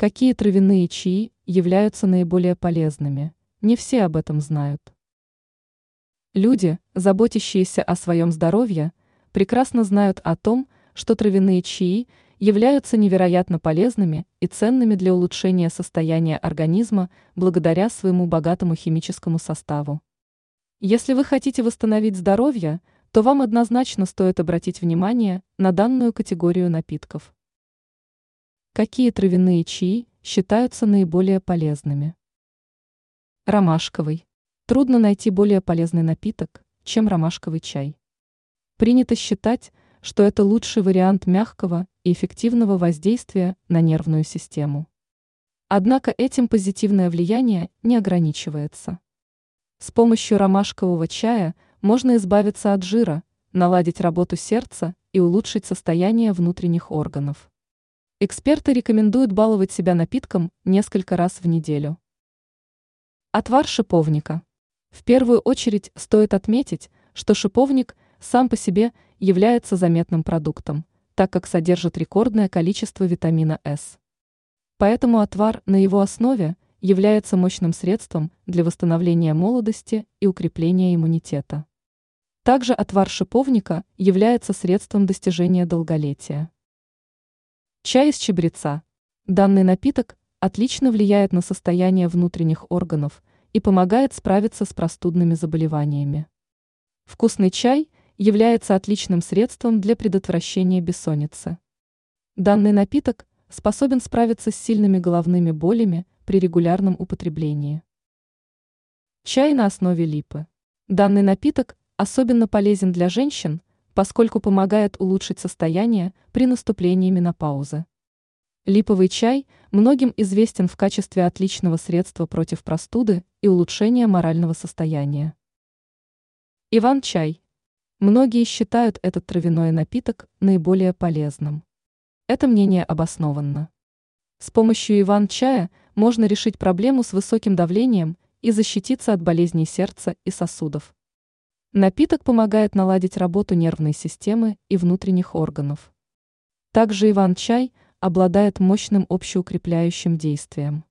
Какие травяные чаи являются наиболее полезными? Не все об этом знают. Люди, заботящиеся о своем здоровье, прекрасно знают о том, что травяные чаи являются невероятно полезными и ценными для улучшения состояния организма благодаря своему богатому химическому составу. Если вы хотите восстановить здоровье, то вам однозначно стоит обратить внимание на данную категорию напитков. Какие травяные чаи считаются наиболее полезными? Ромашковый. Трудно найти более полезный напиток, чем ромашковый чай. Принято считать, что это лучший вариант мягкого и эффективного воздействия на нервную систему. Однако этим позитивное влияние не ограничивается. С помощью ромашкового чая можно избавиться от жира, наладить работу сердца и улучшить состояние внутренних органов. Эксперты рекомендуют баловать себя напитком несколько раз в неделю. Отвар шиповника. В первую очередь стоит отметить, что шиповник сам по себе является заметным продуктом, так как содержит рекордное количество витамина С. Поэтому отвар на его основе является мощным средством для восстановления молодости и укрепления иммунитета. Также отвар шиповника является средством достижения долголетия. Чай из чабреца. Данный напиток отлично влияет на состояние внутренних органов и помогает справиться с простудными заболеваниями. Вкусный чай является отличным средством для предотвращения бессонницы. Данный напиток способен справиться с сильными головными болями при регулярном употреблении. Чай на основе липы. Данный напиток особенно полезен для женщин, поскольку помогает улучшить состояние при наступлении менопаузы. Липовый чай многим известен в качестве отличного средства против простуды и улучшения морального состояния. Иван-чай. Многие считают этот травяной напиток наиболее полезным. Это мнение обоснованно. С помощью иван-чая можно решить проблему с высоким давлением и защититься от болезней сердца и сосудов. Напиток помогает наладить работу нервной системы и внутренних органов. Также Иван-чай обладает мощным общеукрепляющим действием.